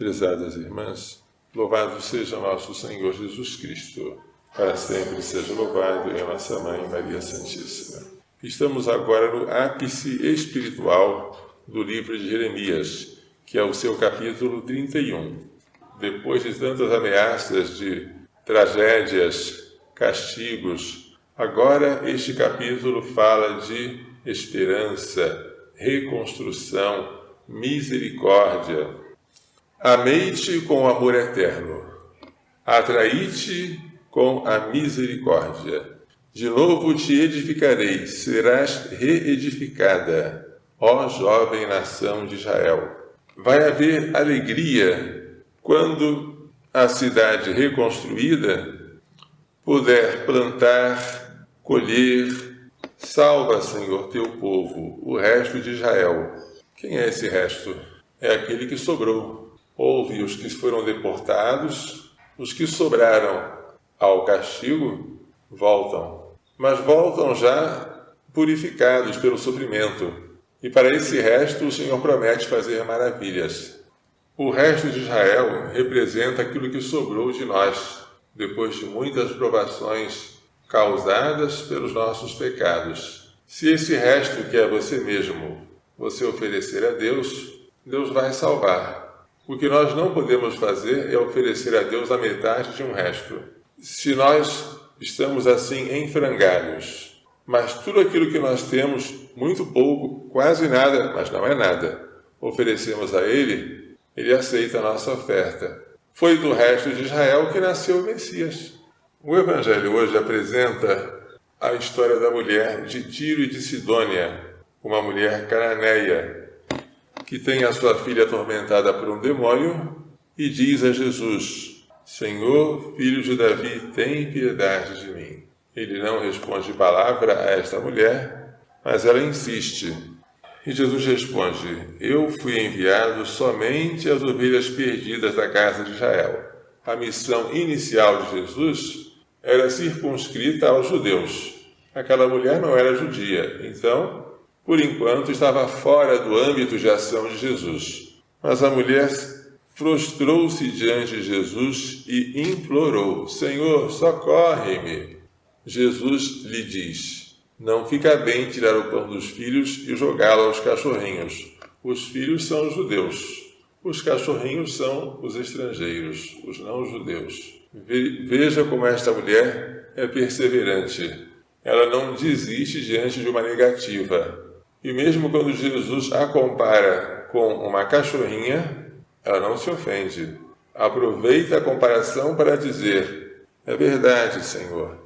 Prezadas irmãs, louvado seja nosso Senhor Jesus Cristo. Para sempre seja louvado em nossa Mãe Maria Santíssima. Estamos agora no ápice espiritual do livro de Jeremias, que é o seu capítulo 31. Depois de tantas ameaças de tragédias, castigos, agora este capítulo fala de esperança, reconstrução, misericórdia. Amei-te com amor eterno, atraí-te com a misericórdia. De novo te edificarei, serás reedificada, ó jovem nação de Israel. Vai haver alegria quando a cidade reconstruída puder plantar, colher, Salva, Senhor, teu povo, o resto de Israel. Quem é esse resto? É aquele que sobrou. Houve os que foram deportados, os que sobraram ao castigo voltam, mas voltam já purificados pelo sofrimento. E para esse resto o Senhor promete fazer maravilhas. O resto de Israel representa aquilo que sobrou de nós, depois de muitas provações causadas pelos nossos pecados. Se esse resto que é você mesmo você oferecer a Deus, Deus vai salvar. O que nós não podemos fazer é oferecer a Deus a metade de um resto. Se nós estamos assim em frangalhos, mas tudo aquilo que nós temos, muito pouco, quase nada, mas não é nada, oferecemos a Ele, Ele aceita a nossa oferta. Foi do resto de Israel que nasceu o Messias. O Evangelho hoje apresenta a história da mulher de Tiro e de Sidônia, uma mulher cananeia, que tem a sua filha atormentada por um demônio e diz a Jesus: Senhor, filho de Davi, tem piedade de mim. Ele não responde palavra a esta mulher, mas ela insiste. E Jesus responde: Eu fui enviado somente às ovelhas perdidas da casa de Israel. A missão inicial de Jesus era circunscrita aos judeus. Aquela mulher não era judia, então, por enquanto, estava fora do âmbito de ação de Jesus. Mas a mulher prostrou-se diante de Jesus e implorou: Senhor, socorre-me. Jesus lhe diz: Não fica bem tirar o pão dos filhos e jogá-lo aos cachorrinhos. Os filhos são os judeus, os cachorrinhos são os estrangeiros, os não-judeus. Veja como esta mulher é perseverante. Ela não desiste diante de uma negativa. E mesmo quando Jesus a compara com uma cachorrinha, ela não se ofende. Aproveita a comparação para dizer: É verdade, Senhor,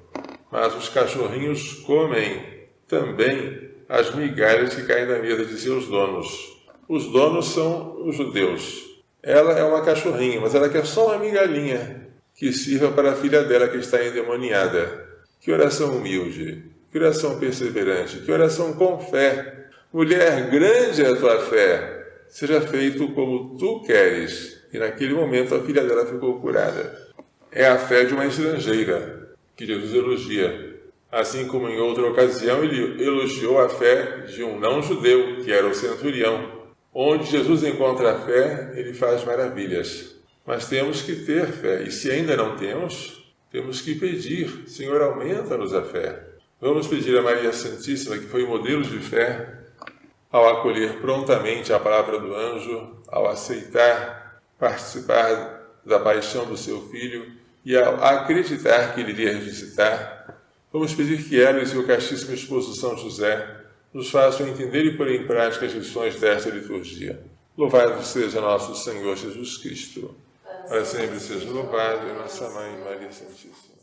mas os cachorrinhos comem também as migalhas que caem da mesa de seus donos. Os donos são os judeus. Ela é uma cachorrinha, mas ela quer só uma migalhinha que sirva para a filha dela que está endemoniada. Que oração humilde, que oração perseverante, que oração com fé. Mulher, grande é a tua fé, seja feito como tu queres. E naquele momento a filha dela ficou curada. É a fé de uma estrangeira que Jesus elogia. Assim como em outra ocasião ele elogiou a fé de um não-judeu, que era o centurião. Onde Jesus encontra a fé, ele faz maravilhas. Mas temos que ter fé, e se ainda não temos, temos que pedir: Senhor, aumenta-nos a fé. Vamos pedir a Maria Santíssima, que foi modelo de fé, ao acolher prontamente a palavra do anjo, ao aceitar participar da paixão do seu filho e ao acreditar que ele iria ressuscitar, vamos pedir que ela e seu castíssimo esposo São José nos façam entender e pôr em prática as lições desta liturgia. Louvado seja nosso Senhor Jesus Cristo para sempre seja louvado, nossa Mãe Maria Santíssima.